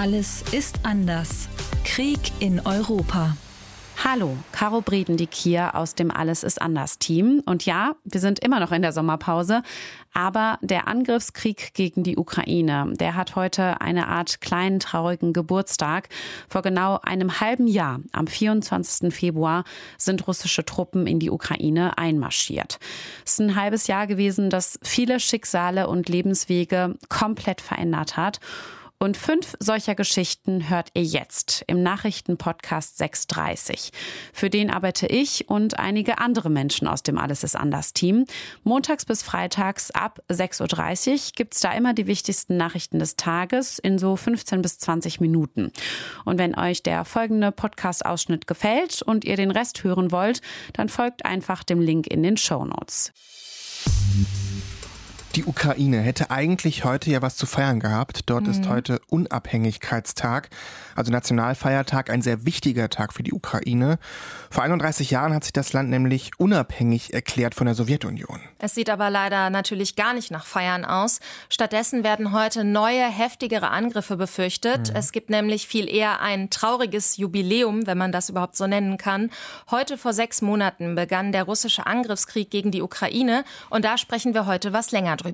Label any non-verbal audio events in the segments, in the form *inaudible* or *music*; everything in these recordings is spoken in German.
Alles ist anders. Krieg in Europa. Hallo, Caro Bredendick hier aus dem Alles ist anders Team. Und ja, wir sind immer noch in der Sommerpause, aber der Angriffskrieg gegen die Ukraine, der hat heute eine Art kleinen traurigen Geburtstag. Vor genau einem halben Jahr, am 24. Februar, sind russische Truppen in die Ukraine einmarschiert. Es ist ein halbes Jahr gewesen, das viele Schicksale und Lebenswege komplett verändert hat. Und fünf solcher Geschichten hört ihr jetzt im Nachrichtenpodcast 630. Für den arbeite ich und einige andere Menschen aus dem Alles ist anders Team. Montags bis freitags ab 6.30 Uhr gibt's da immer die wichtigsten Nachrichten des Tages in so 15 bis 20 Minuten. Und wenn euch der folgende Podcast-Ausschnitt gefällt und ihr den Rest hören wollt, dann folgt einfach dem Link in den Show Notes. Die Ukraine hätte eigentlich heute ja was zu feiern gehabt. Dort mhm. ist heute Unabhängigkeitstag, also Nationalfeiertag, ein sehr wichtiger Tag für die Ukraine. Vor 31 Jahren hat sich das Land nämlich unabhängig erklärt von der Sowjetunion. Es sieht aber leider natürlich gar nicht nach Feiern aus. Stattdessen werden heute neue, heftigere Angriffe befürchtet. Mhm. Es gibt nämlich viel eher ein trauriges Jubiläum, wenn man das überhaupt so nennen kann. Heute vor sechs Monaten begann der russische Angriffskrieg gegen die Ukraine und da sprechen wir heute was länger drüber.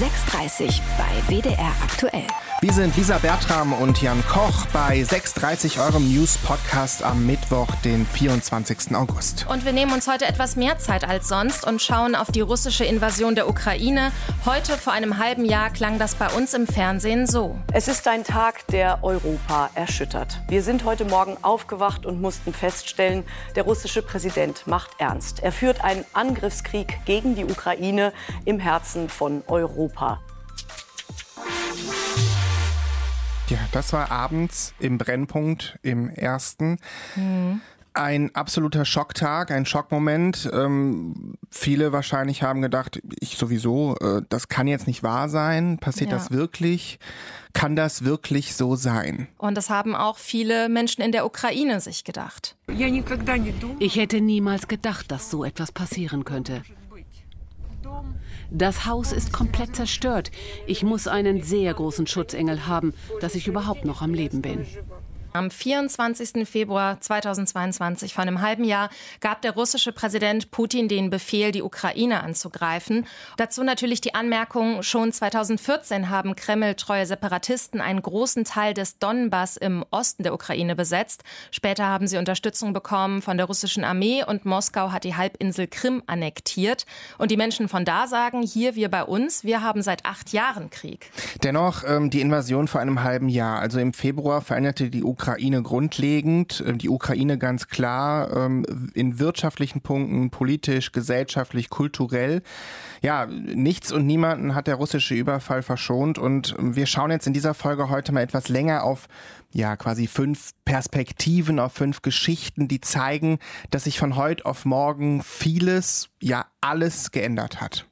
6.30 bei WDR aktuell. Wir sind Lisa Bertram und Jan Koch bei 6.30 eurem News-Podcast am Mittwoch, den 24. August. Und wir nehmen uns heute etwas mehr Zeit als sonst und schauen auf die russische Invasion der Ukraine. Heute vor einem halben Jahr klang das bei uns im Fernsehen so. Es ist ein Tag, der Europa erschüttert. Wir sind heute Morgen aufgewacht und mussten feststellen, der russische Präsident macht ernst. Er führt einen Angriffskrieg gegen die Ukraine im Herzen von Europa. Ja, das war abends im Brennpunkt im ersten. Mhm. Ein absoluter Schocktag, ein Schockmoment. Ähm, viele wahrscheinlich haben gedacht, ich sowieso, äh, das kann jetzt nicht wahr sein. Passiert ja. das wirklich? Kann das wirklich so sein? Und das haben auch viele Menschen in der Ukraine sich gedacht. Ich hätte niemals gedacht, dass so etwas passieren könnte. Das Haus ist komplett zerstört. Ich muss einen sehr großen Schutzengel haben, dass ich überhaupt noch am Leben bin. Am 24. Februar 2022, vor einem halben Jahr, gab der russische Präsident Putin den Befehl, die Ukraine anzugreifen. Dazu natürlich die Anmerkung, schon 2014 haben Kreml-treue Separatisten einen großen Teil des Donbass im Osten der Ukraine besetzt. Später haben sie Unterstützung bekommen von der russischen Armee und Moskau hat die Halbinsel Krim annektiert. Und die Menschen von da sagen, hier wir bei uns, wir haben seit acht Jahren Krieg. Dennoch ähm, die Invasion vor einem halben Jahr, also im Februar veränderte die Ukraine Ukraine grundlegend. Ähm, die Ukraine ganz klar ähm, in wirtschaftlichen Punkten, politisch, gesellschaftlich, kulturell. Ja, nichts und niemanden hat der russische Überfall verschont. Und wir schauen jetzt in dieser Folge heute mal etwas länger auf ja, quasi fünf Perspektiven, auf fünf Geschichten, die zeigen, dass sich von heute auf morgen vieles, ja, alles geändert hat.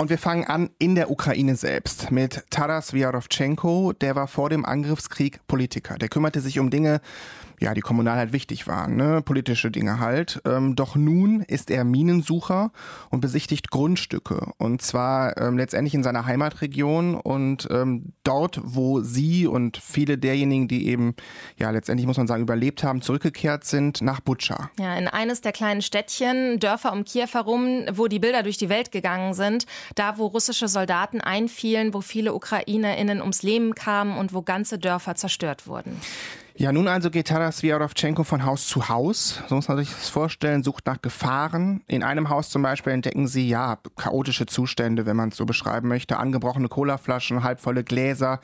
Und wir fangen an in der Ukraine selbst mit Taras Vyarovchenko. Der war vor dem Angriffskrieg Politiker. Der kümmerte sich um Dinge, ja, die kommunal halt wichtig waren, ne? politische Dinge halt. Ähm, doch nun ist er Minensucher und besichtigt Grundstücke. Und zwar ähm, letztendlich in seiner Heimatregion und ähm, dort, wo sie und viele derjenigen, die eben, ja, letztendlich muss man sagen, überlebt haben, zurückgekehrt sind nach Butscha. Ja, in eines der kleinen Städtchen, Dörfer um Kiew herum, wo die Bilder durch die Welt gegangen sind, da, wo russische Soldaten einfielen, wo viele UkrainerInnen ums Leben kamen und wo ganze Dörfer zerstört wurden. Ja, nun also geht Taras Vyarovchenko von Haus zu Haus, so muss man sich das vorstellen, sucht nach Gefahren. In einem Haus zum Beispiel entdecken sie, ja, chaotische Zustände, wenn man es so beschreiben möchte, angebrochene Colaflaschen, halbvolle Gläser,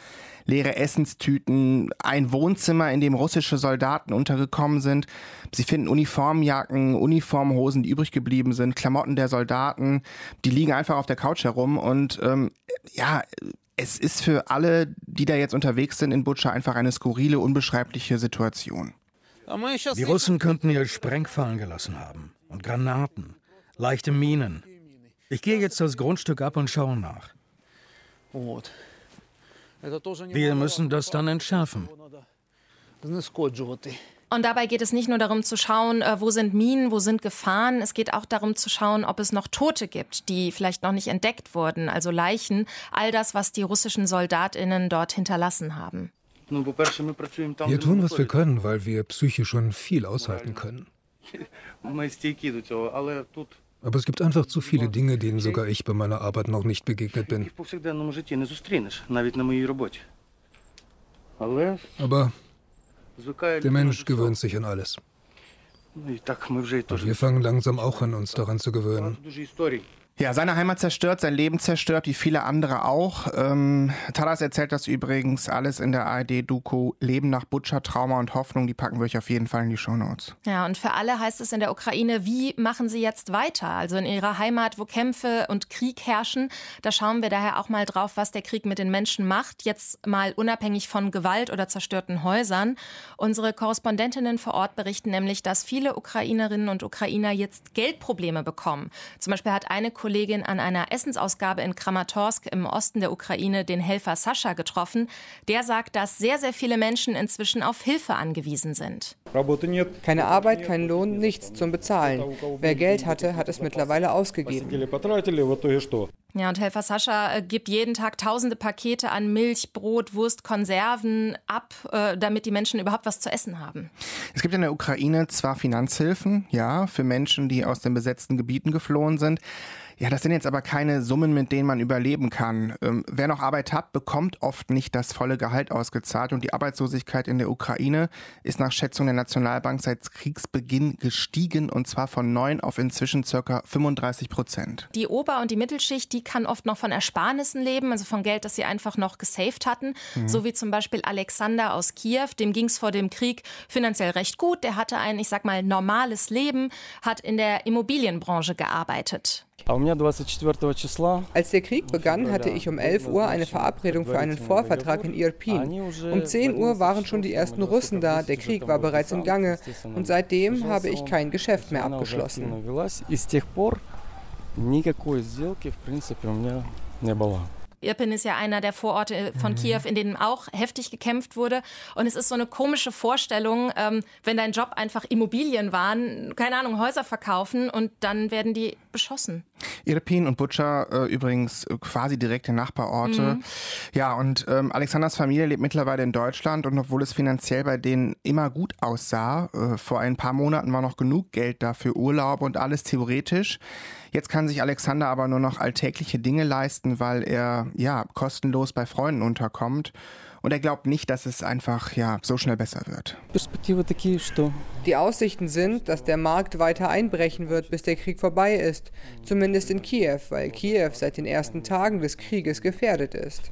leere Essenstüten, ein Wohnzimmer, in dem russische Soldaten untergekommen sind. Sie finden Uniformjacken, Uniformhosen, die übrig geblieben sind, Klamotten der Soldaten, die liegen einfach auf der Couch herum und ähm, ja, es ist für alle, die da jetzt unterwegs sind in Butscha, einfach eine skurrile, unbeschreibliche Situation. Die Russen könnten hier Sprengfallen gelassen haben und Granaten, leichte Minen. Ich gehe jetzt das Grundstück ab und schaue nach. Wir müssen das dann entschärfen. Und dabei geht es nicht nur darum zu schauen, äh, wo sind Minen, wo sind Gefahren. Es geht auch darum zu schauen, ob es noch Tote gibt, die vielleicht noch nicht entdeckt wurden, also Leichen. All das, was die russischen Soldatinnen dort hinterlassen haben. Wir tun, was wir können, weil wir psychisch schon viel aushalten können. *laughs* Aber es gibt einfach zu viele Dinge, denen sogar ich bei meiner Arbeit noch nicht begegnet bin. Aber der Mensch gewöhnt sich an alles. Und wir fangen langsam auch an, uns daran zu gewöhnen. Ja, seine Heimat zerstört, sein Leben zerstört, wie viele andere auch. Ähm, Taras erzählt das übrigens alles in der ARD-Doku Leben nach Butcher, Trauma und Hoffnung. Die packen wir euch auf jeden Fall in die Shownotes. Ja, und für alle heißt es in der Ukraine, wie machen sie jetzt weiter? Also in ihrer Heimat, wo Kämpfe und Krieg herrschen. Da schauen wir daher auch mal drauf, was der Krieg mit den Menschen macht. Jetzt mal unabhängig von Gewalt oder zerstörten Häusern. Unsere Korrespondentinnen vor Ort berichten nämlich, dass viele Ukrainerinnen und Ukrainer jetzt Geldprobleme bekommen. Zum Beispiel hat eine Kollegin an einer Essensausgabe in Kramatorsk im Osten der Ukraine den Helfer Sascha getroffen. Der sagt, dass sehr, sehr viele Menschen inzwischen auf Hilfe angewiesen sind. Keine Arbeit, kein Lohn, nichts zum Bezahlen. Wer Geld hatte, hat es mittlerweile ausgegeben. Ja, und Helfer Sascha äh, gibt jeden Tag tausende Pakete an Milch, Brot, Wurst, Konserven ab, äh, damit die Menschen überhaupt was zu essen haben. Es gibt in der Ukraine zwar Finanzhilfen, ja, für Menschen, die aus den besetzten Gebieten geflohen sind. Ja, das sind jetzt aber keine Summen, mit denen man überleben kann. Ähm, wer noch Arbeit hat, bekommt oft nicht das volle Gehalt ausgezahlt und die Arbeitslosigkeit in der Ukraine ist nach Schätzung der Nationalbank seit Kriegsbeginn gestiegen und zwar von 9 auf inzwischen circa 35 Prozent. Die Ober- und die Mittelschicht, die kann oft noch von Ersparnissen leben, also von Geld, das sie einfach noch gesaved hatten, mhm. so wie zum Beispiel Alexander aus Kiew, dem ging es vor dem Krieg finanziell recht gut, der hatte ein, ich sag mal, normales Leben, hat in der Immobilienbranche gearbeitet. Als der Krieg begann, hatte ich um 11 Uhr eine Verabredung für einen Vorvertrag in Irpin. Um 10 Uhr waren schon die ersten Russen da, der Krieg war bereits im Gange und seitdem habe ich kein Geschäft mehr abgeschlossen. Irpin ist ja einer der Vororte von mhm. Kiew, in denen auch heftig gekämpft wurde. Und es ist so eine komische Vorstellung, ähm, wenn dein Job einfach Immobilien waren, keine Ahnung, Häuser verkaufen und dann werden die beschossen. Irpin und Butcher äh, übrigens äh, quasi direkte Nachbarorte. Mhm. Ja, und ähm, Alexanders Familie lebt mittlerweile in Deutschland und obwohl es finanziell bei denen immer gut aussah, äh, vor ein paar Monaten war noch genug Geld da für Urlaub und alles theoretisch. Jetzt kann sich Alexander aber nur noch alltägliche Dinge leisten, weil er ja kostenlos bei Freunden unterkommt. Und er glaubt nicht, dass es einfach ja so schnell besser wird. Die Aussichten sind, dass der Markt weiter einbrechen wird, bis der Krieg vorbei ist. Zumindest in Kiew, weil Kiew seit den ersten Tagen des Krieges gefährdet ist.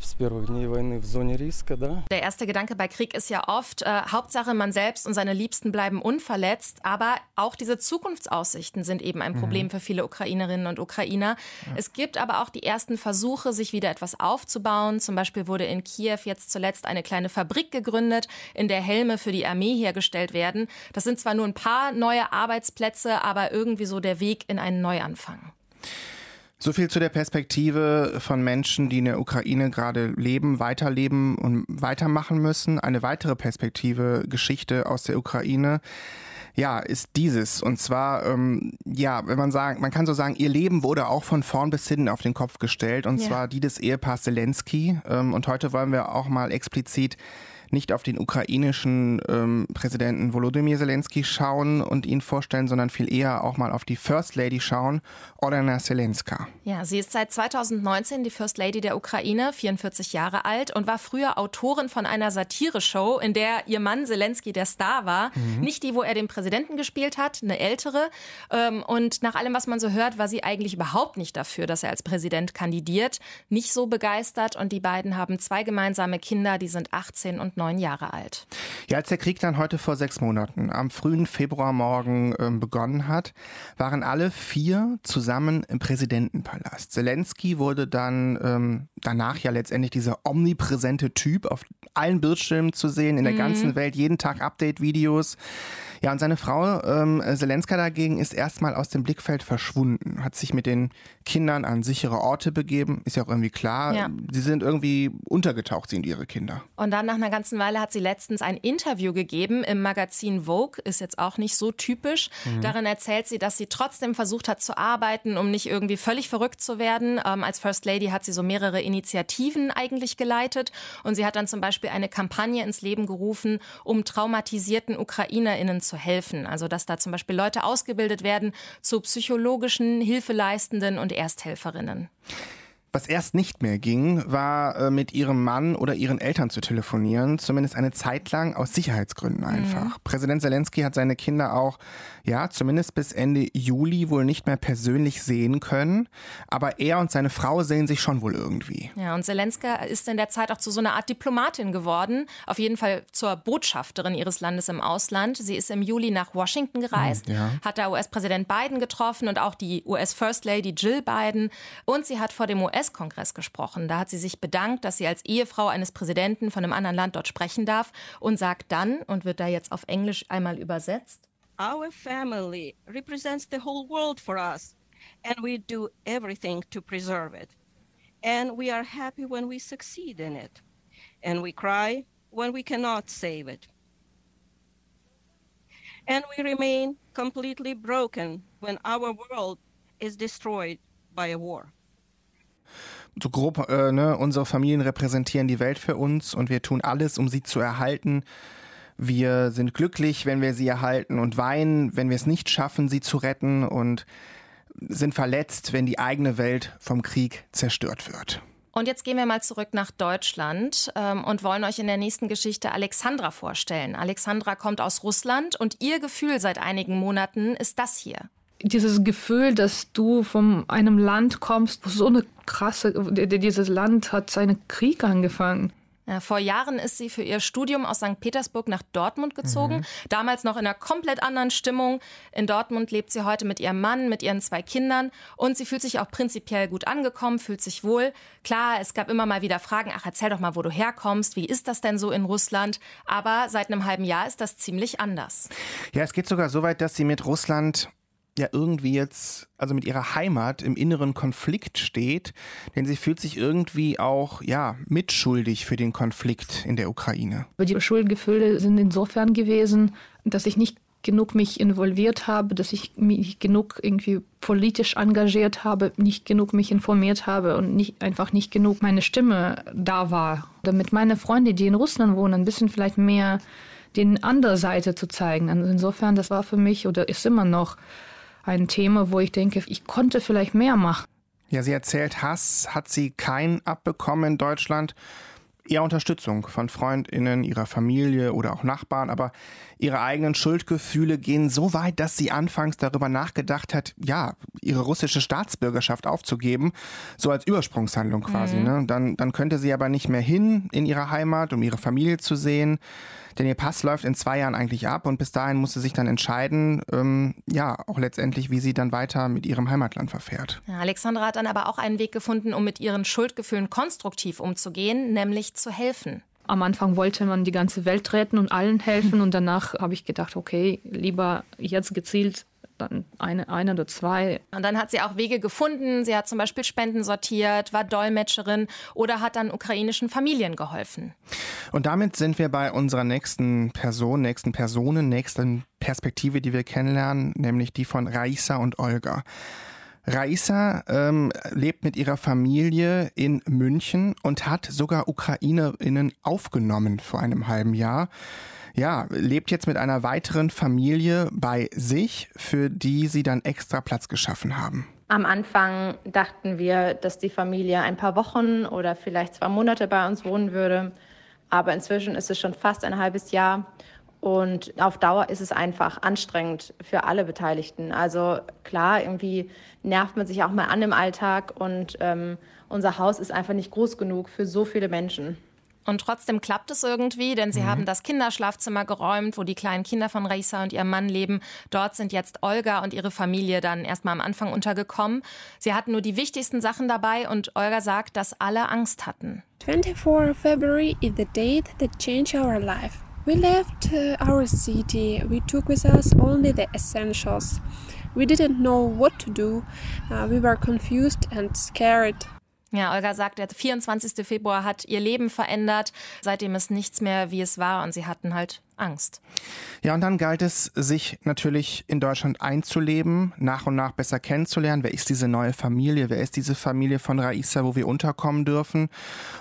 Der erste Gedanke bei Krieg ist ja oft, äh, Hauptsache man selbst und seine Liebsten bleiben unverletzt. Aber auch diese Zukunftsaussichten sind eben ein Problem mhm. für viele Ukrainerinnen und Ukrainer. Ja. Es gibt aber auch die ersten Versuche, sich wieder etwas aufzubauen. Zum Beispiel wurde in Kiew jetzt zuletzt eine kleine Fabrik gegründet, in der Helme für die Armee hergestellt werden. Das sind zwar nur ein paar neue Arbeitsplätze, aber irgendwie so der Weg in einen Neuanfang. So viel zu der Perspektive von Menschen, die in der Ukraine gerade leben, weiterleben und weitermachen müssen. Eine weitere Perspektive, Geschichte aus der Ukraine. Ja, ist dieses. Und zwar, ähm, ja, wenn man sagen, man kann so sagen, ihr Leben wurde auch von vorn bis hinten auf den Kopf gestellt. Und ja. zwar die des Ehepaars Zelensky. Ähm, und heute wollen wir auch mal explizit nicht auf den ukrainischen ähm, Präsidenten Volodymyr Zelensky schauen und ihn vorstellen, sondern viel eher auch mal auf die First Lady schauen, Olena Zelenska. Ja, sie ist seit 2019 die First Lady der Ukraine, 44 Jahre alt und war früher Autorin von einer Satire-Show, in der ihr Mann Zelensky der Star war. Mhm. Nicht die, wo er den Präsidenten gespielt hat, eine ältere. Ähm, und nach allem, was man so hört, war sie eigentlich überhaupt nicht dafür, dass er als Präsident kandidiert. Nicht so begeistert und die beiden haben zwei gemeinsame Kinder, die sind 18 und 19 neun Jahre alt. Ja, als der Krieg dann heute vor sechs Monaten am frühen Februarmorgen äh, begonnen hat, waren alle vier zusammen im Präsidentenpalast. Zelensky wurde dann ähm, danach ja letztendlich dieser omnipräsente Typ, auf allen Bildschirmen zu sehen, in der mhm. ganzen Welt, jeden Tag Update-Videos. Ja, und seine Frau ähm, Zelenska dagegen ist erstmal aus dem Blickfeld verschwunden, hat sich mit den Kindern an sichere Orte begeben, ist ja auch irgendwie klar. Ja. Sie sind irgendwie untergetaucht, sie und ihre Kinder. Und dann nach einer ganzen Weile hat sie letztens ein Interview gegeben im Magazin Vogue, ist jetzt auch nicht so typisch. Mhm. Darin erzählt sie, dass sie trotzdem versucht hat zu arbeiten, um nicht irgendwie völlig verrückt zu werden. Ähm, als First Lady hat sie so mehrere Initiativen eigentlich geleitet und sie hat dann zum Beispiel eine Kampagne ins Leben gerufen, um traumatisierten UkrainerInnen zu helfen. Also dass da zum Beispiel Leute ausgebildet werden zu psychologischen, hilfeleistenden und Ersthelferinnen. Was erst nicht mehr ging, war äh, mit ihrem Mann oder ihren Eltern zu telefonieren, zumindest eine Zeit lang aus Sicherheitsgründen einfach. Mhm. Präsident Zelensky hat seine Kinder auch, ja, zumindest bis Ende Juli wohl nicht mehr persönlich sehen können, aber er und seine Frau sehen sich schon wohl irgendwie. Ja, und Zelensky ist in der Zeit auch zu so einer Art Diplomatin geworden, auf jeden Fall zur Botschafterin ihres Landes im Ausland. Sie ist im Juli nach Washington gereist, mhm, ja. hat da US-Präsident Biden getroffen und auch die US-First Lady Jill Biden und sie hat vor dem US US-Kongress gesprochen. Da hat sie sich bedankt, dass sie als Ehefrau eines Präsidenten von einem anderen Land dort sprechen darf und sagt dann, und wird da jetzt auf Englisch einmal übersetzt, Our family represents the whole world for us, and we do everything to preserve it. And we are happy when we succeed in it. And we cry when we cannot save it. And we remain completely broken when our world is destroyed by a war so grob, äh, ne, unsere Familien repräsentieren die Welt für uns und wir tun alles, um sie zu erhalten. Wir sind glücklich, wenn wir sie erhalten und weinen, wenn wir es nicht schaffen, sie zu retten und sind verletzt, wenn die eigene Welt vom Krieg zerstört wird. Und jetzt gehen wir mal zurück nach Deutschland ähm, und wollen euch in der nächsten Geschichte Alexandra vorstellen. Alexandra kommt aus Russland und ihr Gefühl seit einigen Monaten ist das hier dieses Gefühl, dass du von einem Land kommst, wo so eine krasse, dieses Land hat seinen Krieg angefangen. Ja, vor Jahren ist sie für ihr Studium aus St. Petersburg nach Dortmund gezogen. Mhm. Damals noch in einer komplett anderen Stimmung. In Dortmund lebt sie heute mit ihrem Mann, mit ihren zwei Kindern. Und sie fühlt sich auch prinzipiell gut angekommen, fühlt sich wohl. Klar, es gab immer mal wieder Fragen. Ach, erzähl doch mal, wo du herkommst. Wie ist das denn so in Russland? Aber seit einem halben Jahr ist das ziemlich anders. Ja, es geht sogar so weit, dass sie mit Russland ja irgendwie jetzt, also mit ihrer Heimat im inneren Konflikt steht, denn sie fühlt sich irgendwie auch, ja, mitschuldig für den Konflikt in der Ukraine. Die Schuldgefühle sind insofern gewesen, dass ich nicht genug mich involviert habe, dass ich mich genug irgendwie politisch engagiert habe, nicht genug mich informiert habe und nicht, einfach nicht genug meine Stimme da war. Damit meine Freunde, die in Russland wohnen, ein bisschen vielleicht mehr den andere Seite zu zeigen. Also insofern, das war für mich oder ist immer noch ein Thema, wo ich denke, ich konnte vielleicht mehr machen. Ja, sie erzählt, Hass hat sie kein abbekommen in Deutschland eher Unterstützung von Freundinnen, ihrer Familie oder auch Nachbarn, aber ihre eigenen Schuldgefühle gehen so weit, dass sie anfangs darüber nachgedacht hat, ja, ihre russische Staatsbürgerschaft aufzugeben, so als Übersprungshandlung quasi. Mhm. Ne? Dann, dann könnte sie aber nicht mehr hin in ihre Heimat, um ihre Familie zu sehen, denn ihr Pass läuft in zwei Jahren eigentlich ab und bis dahin muss sie sich dann entscheiden, ähm, ja, auch letztendlich, wie sie dann weiter mit ihrem Heimatland verfährt. Ja, Alexandra hat dann aber auch einen Weg gefunden, um mit ihren Schuldgefühlen konstruktiv umzugehen, nämlich zu helfen. Am Anfang wollte man die ganze Welt retten und allen helfen und danach habe ich gedacht, okay, lieber jetzt gezielt dann eine, eine oder zwei. Und dann hat sie auch Wege gefunden. Sie hat zum Beispiel Spenden sortiert, war Dolmetscherin oder hat dann ukrainischen Familien geholfen. Und damit sind wir bei unserer nächsten Person, nächsten Personen, nächsten Perspektive, die wir kennenlernen, nämlich die von Raisa und Olga. Raisa ähm, lebt mit ihrer Familie in München und hat sogar Ukrainerinnen aufgenommen vor einem halben Jahr. Ja, lebt jetzt mit einer weiteren Familie bei sich, für die sie dann extra Platz geschaffen haben. Am Anfang dachten wir, dass die Familie ein paar Wochen oder vielleicht zwei Monate bei uns wohnen würde. Aber inzwischen ist es schon fast ein halbes Jahr und auf Dauer ist es einfach anstrengend für alle Beteiligten. Also klar, irgendwie nervt man sich auch mal an im Alltag und ähm, unser Haus ist einfach nicht groß genug für so viele Menschen. Und trotzdem klappt es irgendwie, denn sie mhm. haben das Kinderschlafzimmer geräumt, wo die kleinen Kinder von Raisa und ihrem Mann leben. Dort sind jetzt Olga und ihre Familie dann erstmal am Anfang untergekommen. Sie hatten nur die wichtigsten Sachen dabei und Olga sagt, dass alle Angst hatten. 24 February is the date that changed our life. We left uh, our city. We took with us only the essentials. We didn't know what to do. Uh, we were confused and scared. Ja, Olga sagt, der 24. Februar hat ihr Leben verändert. Seitdem ist nichts mehr, wie es war und sie hatten halt Angst. Ja, und dann galt es, sich natürlich in Deutschland einzuleben, nach und nach besser kennenzulernen. Wer ist diese neue Familie? Wer ist diese Familie von Raisa, wo wir unterkommen dürfen?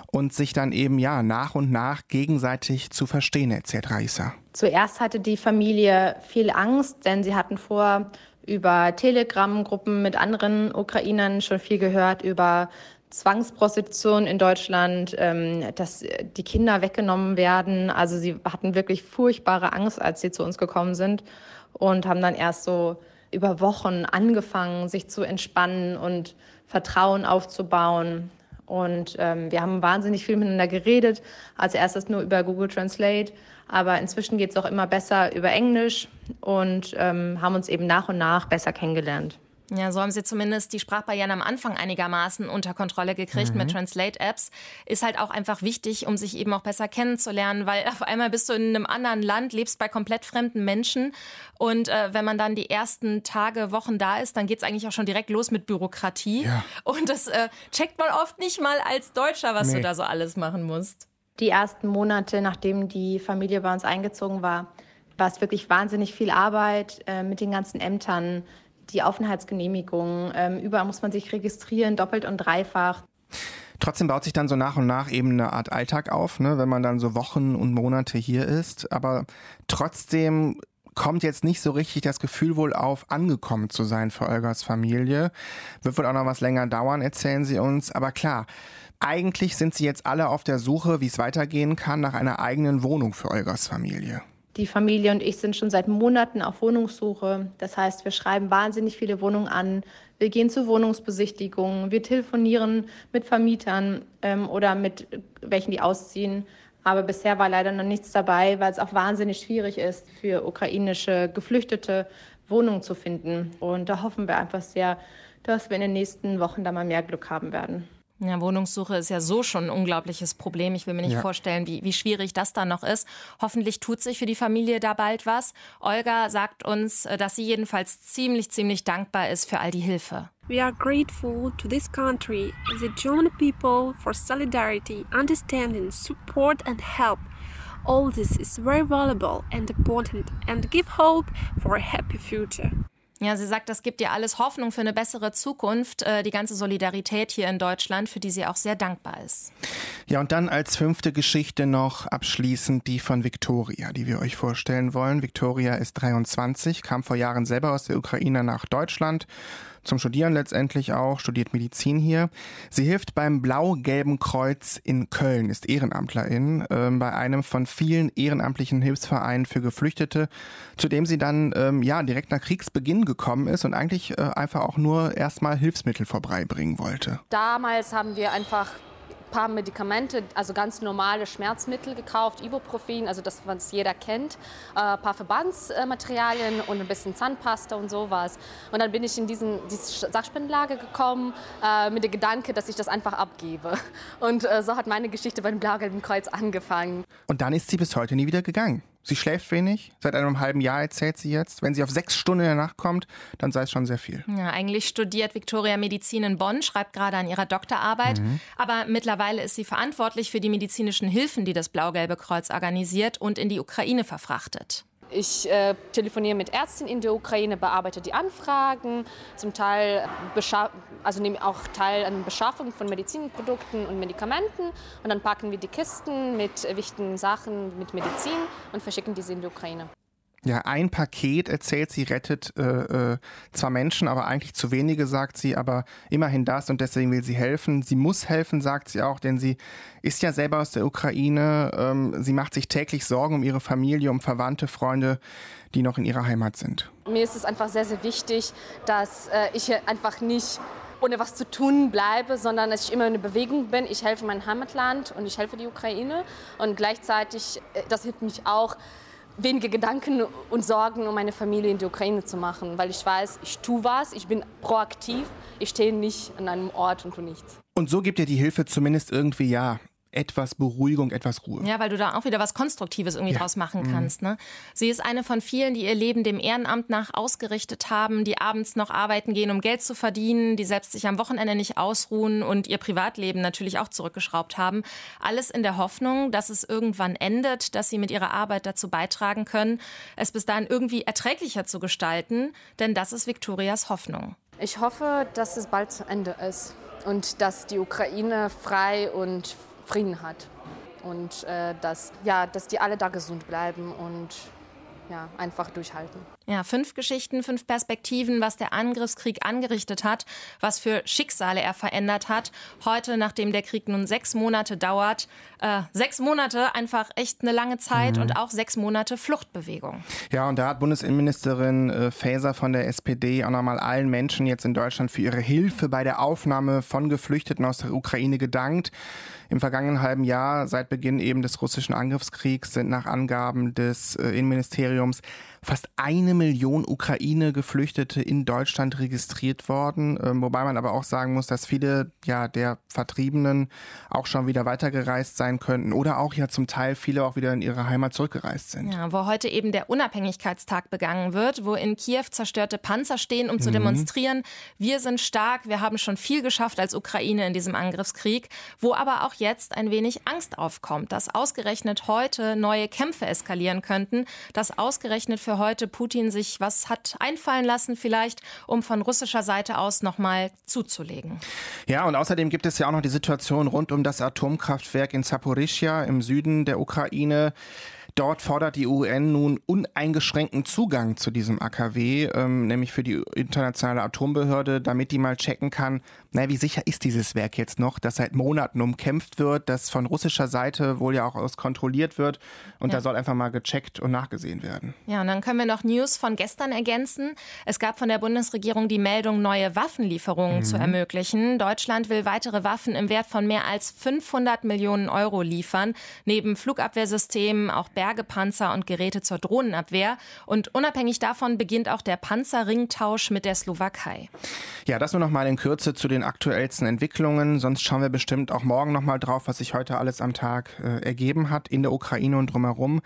Und sich dann eben, ja, nach und nach gegenseitig zu verstehen, erzählt Raisa. Zuerst hatte die Familie viel Angst, denn sie hatten vor über Telegram-Gruppen mit anderen Ukrainern schon viel gehört, über Zwangsprostitution in Deutschland, ähm, dass die Kinder weggenommen werden. Also sie hatten wirklich furchtbare Angst, als sie zu uns gekommen sind und haben dann erst so über Wochen angefangen, sich zu entspannen und Vertrauen aufzubauen. Und ähm, wir haben wahnsinnig viel miteinander geredet. Als erstes nur über Google Translate, aber inzwischen geht es auch immer besser über Englisch und ähm, haben uns eben nach und nach besser kennengelernt. Ja, so haben sie zumindest die Sprachbarrieren am Anfang einigermaßen unter Kontrolle gekriegt mhm. mit Translate-Apps. Ist halt auch einfach wichtig, um sich eben auch besser kennenzulernen, weil *laughs* auf einmal bist du in einem anderen Land, lebst bei komplett fremden Menschen und äh, wenn man dann die ersten Tage, Wochen da ist, dann geht es eigentlich auch schon direkt los mit Bürokratie. Ja. Und das äh, checkt man oft nicht mal als Deutscher, was nee. du da so alles machen musst. Die ersten Monate, nachdem die Familie bei uns eingezogen war, war es wirklich wahnsinnig viel Arbeit äh, mit den ganzen Ämtern, die Aufenthaltsgenehmigung. Ähm, überall muss man sich registrieren, doppelt und dreifach. Trotzdem baut sich dann so nach und nach eben eine Art Alltag auf, ne, wenn man dann so Wochen und Monate hier ist. Aber trotzdem kommt jetzt nicht so richtig das Gefühl wohl auf, angekommen zu sein für Olgas Familie. Wird wohl auch noch was länger dauern, erzählen sie uns. Aber klar, eigentlich sind sie jetzt alle auf der Suche, wie es weitergehen kann, nach einer eigenen Wohnung für Olgas Familie. Die Familie und ich sind schon seit Monaten auf Wohnungssuche. Das heißt, wir schreiben wahnsinnig viele Wohnungen an. Wir gehen zu Wohnungsbesichtigungen. Wir telefonieren mit Vermietern ähm, oder mit welchen, die ausziehen. Aber bisher war leider noch nichts dabei, weil es auch wahnsinnig schwierig ist, für ukrainische Geflüchtete Wohnungen zu finden. Und da hoffen wir einfach sehr, dass wir in den nächsten Wochen da mal mehr Glück haben werden. Ja, Wohnungssuche ist ja so schon ein unglaubliches Problem. Ich will mir nicht ja. vorstellen, wie, wie schwierig das dann noch ist. Hoffentlich tut sich für die Familie da bald was. Olga sagt uns, äh, dass sie jedenfalls ziemlich, ziemlich dankbar ist für all die Hilfe. We are grateful to this country and the German people for solidarity, understanding, support and help. All this is very valuable and important and give hope for a happy future. Ja, sie sagt, das gibt ihr alles Hoffnung für eine bessere Zukunft, äh, die ganze Solidarität hier in Deutschland, für die sie auch sehr dankbar ist. Ja, und dann als fünfte Geschichte noch abschließend die von Victoria, die wir euch vorstellen wollen. Victoria ist 23, kam vor Jahren selber aus der Ukraine nach Deutschland zum Studieren letztendlich auch, studiert Medizin hier. Sie hilft beim Blau-Gelben Kreuz in Köln, ist Ehrenamtlerin äh, bei einem von vielen ehrenamtlichen Hilfsvereinen für Geflüchtete, zu dem sie dann ähm, ja direkt nach Kriegsbeginn gekommen ist und eigentlich äh, einfach auch nur erstmal Hilfsmittel vorbeibringen wollte. Damals haben wir einfach paar Medikamente, also ganz normale Schmerzmittel gekauft, Ibuprofen, also das, was jeder kennt, ein äh, paar Verbandsmaterialien und ein bisschen Zahnpasta und sowas. Und dann bin ich in diesen, diese Sachspendenlage gekommen äh, mit dem Gedanke, dass ich das einfach abgebe. Und äh, so hat meine Geschichte beim Blau-Gelben Kreuz angefangen. Und dann ist sie bis heute nie wieder gegangen. Sie schläft wenig. Seit einem halben Jahr erzählt sie jetzt. Wenn sie auf sechs Stunden in der Nacht kommt, dann sei es schon sehr viel. Ja, eigentlich studiert Victoria Medizin in Bonn, schreibt gerade an ihrer Doktorarbeit. Mhm. Aber mittlerweile ist sie verantwortlich für die medizinischen Hilfen, die das Blau-Gelbe Kreuz organisiert und in die Ukraine verfrachtet. Ich äh, telefoniere mit Ärzten in der Ukraine, bearbeite die Anfragen, zum Teil also nehme auch teil an Beschaffung von Medizinprodukten und Medikamenten und dann packen wir die Kisten mit wichtigen Sachen, mit Medizin und verschicken diese in die Ukraine. Ja, ein Paket erzählt sie, rettet äh, äh, zwar Menschen, aber eigentlich zu wenige, sagt sie, aber immerhin das und deswegen will sie helfen. Sie muss helfen, sagt sie auch, denn sie ist ja selber aus der Ukraine. Ähm, sie macht sich täglich Sorgen um ihre Familie, um Verwandte, Freunde, die noch in ihrer Heimat sind. Mir ist es einfach sehr, sehr wichtig, dass äh, ich einfach nicht ohne was zu tun bleibe, sondern dass ich immer in Bewegung bin. Ich helfe mein Heimatland und ich helfe die Ukraine und gleichzeitig, äh, das hilft mich auch, wenige Gedanken und Sorgen um meine Familie in die Ukraine zu machen, weil ich weiß, ich tue was, ich bin proaktiv, ich stehe nicht an einem Ort und tue nichts. Und so gibt dir die Hilfe zumindest irgendwie ja etwas Beruhigung, etwas Ruhe. Ja, weil du da auch wieder was Konstruktives irgendwie ja. draus machen mhm. kannst. Ne? Sie ist eine von vielen, die ihr Leben dem Ehrenamt nach ausgerichtet haben, die abends noch arbeiten gehen, um Geld zu verdienen, die selbst sich am Wochenende nicht ausruhen und ihr Privatleben natürlich auch zurückgeschraubt haben. Alles in der Hoffnung, dass es irgendwann endet, dass sie mit ihrer Arbeit dazu beitragen können, es bis dahin irgendwie erträglicher zu gestalten, denn das ist Viktorias Hoffnung. Ich hoffe, dass es bald zu Ende ist und dass die Ukraine frei und Frieden hat. Und äh, dass, ja, dass die alle da gesund bleiben und ja, einfach durchhalten. Ja, fünf Geschichten, fünf Perspektiven, was der Angriffskrieg angerichtet hat, was für Schicksale er verändert hat. Heute, nachdem der Krieg nun sechs Monate dauert, äh, sechs Monate einfach echt eine lange Zeit mhm. und auch sechs Monate Fluchtbewegung. Ja, und da hat Bundesinnenministerin äh, Faeser von der SPD auch nochmal allen Menschen jetzt in Deutschland für ihre Hilfe bei der Aufnahme von Geflüchteten aus der Ukraine gedankt. Im vergangenen halben Jahr, seit Beginn eben des russischen Angriffskriegs, sind nach Angaben des äh, Innenministeriums fast eine Million Ukraine-Geflüchtete in Deutschland registriert worden. Ähm, wobei man aber auch sagen muss, dass viele ja der Vertriebenen auch schon wieder weitergereist sein könnten oder auch ja zum Teil viele auch wieder in ihre Heimat zurückgereist sind. Ja, wo heute eben der Unabhängigkeitstag begangen wird, wo in Kiew zerstörte Panzer stehen, um zu mhm. demonstrieren. Wir sind stark, wir haben schon viel geschafft als Ukraine in diesem Angriffskrieg, wo aber auch jetzt ein wenig Angst aufkommt, dass ausgerechnet heute neue Kämpfe eskalieren könnten, dass ausgerechnet für heute Putin sich was hat einfallen lassen, vielleicht, um von russischer Seite aus nochmal zuzulegen. Ja, und außerdem gibt es ja auch noch die Situation rund um das Atomkraftwerk in Zaporischia im Süden der Ukraine. Dort fordert die UN nun uneingeschränkten Zugang zu diesem AKW, ähm, nämlich für die internationale Atombehörde, damit die mal checken kann, na, wie sicher ist dieses Werk jetzt noch, das seit Monaten umkämpft wird, das von russischer Seite wohl ja auch aus kontrolliert wird und ja. da soll einfach mal gecheckt und nachgesehen werden. Ja, und dann können wir noch News von gestern ergänzen. Es gab von der Bundesregierung die Meldung, neue Waffenlieferungen mhm. zu ermöglichen. Deutschland will weitere Waffen im Wert von mehr als 500 Millionen Euro liefern, neben Flugabwehrsystemen auch Berg Bergepanzer und Geräte zur Drohnenabwehr. Und unabhängig davon beginnt auch der Panzerringtausch mit der Slowakei. Ja, das nur noch mal in Kürze zu den aktuellsten Entwicklungen. Sonst schauen wir bestimmt auch morgen noch mal drauf, was sich heute alles am Tag äh, ergeben hat in der Ukraine und drumherum.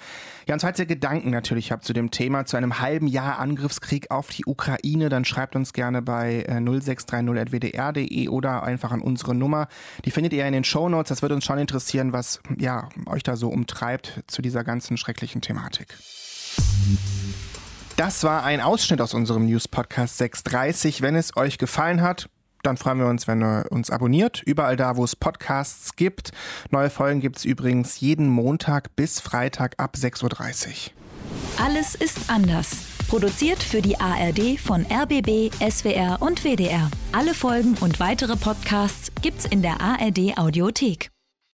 Ja, und falls ihr Gedanken natürlich habt zu dem Thema, zu einem halben Jahr Angriffskrieg auf die Ukraine, dann schreibt uns gerne bei äh, 0630.wdr.de oder einfach an unsere Nummer. Die findet ihr in den Show Notes. Das wird uns schon interessieren, was ja euch da so umtreibt zu dieser ganzen ganzen schrecklichen Thematik. Das war ein Ausschnitt aus unserem News Podcast 630. Wenn es euch gefallen hat, dann freuen wir uns, wenn ihr uns abonniert, überall da, wo es Podcasts gibt. Neue Folgen gibt es übrigens jeden Montag bis Freitag ab 6.30 Uhr. Alles ist anders. Produziert für die ARD von RBB, SWR und WDR. Alle Folgen und weitere Podcasts gibt's in der ARD Audiothek.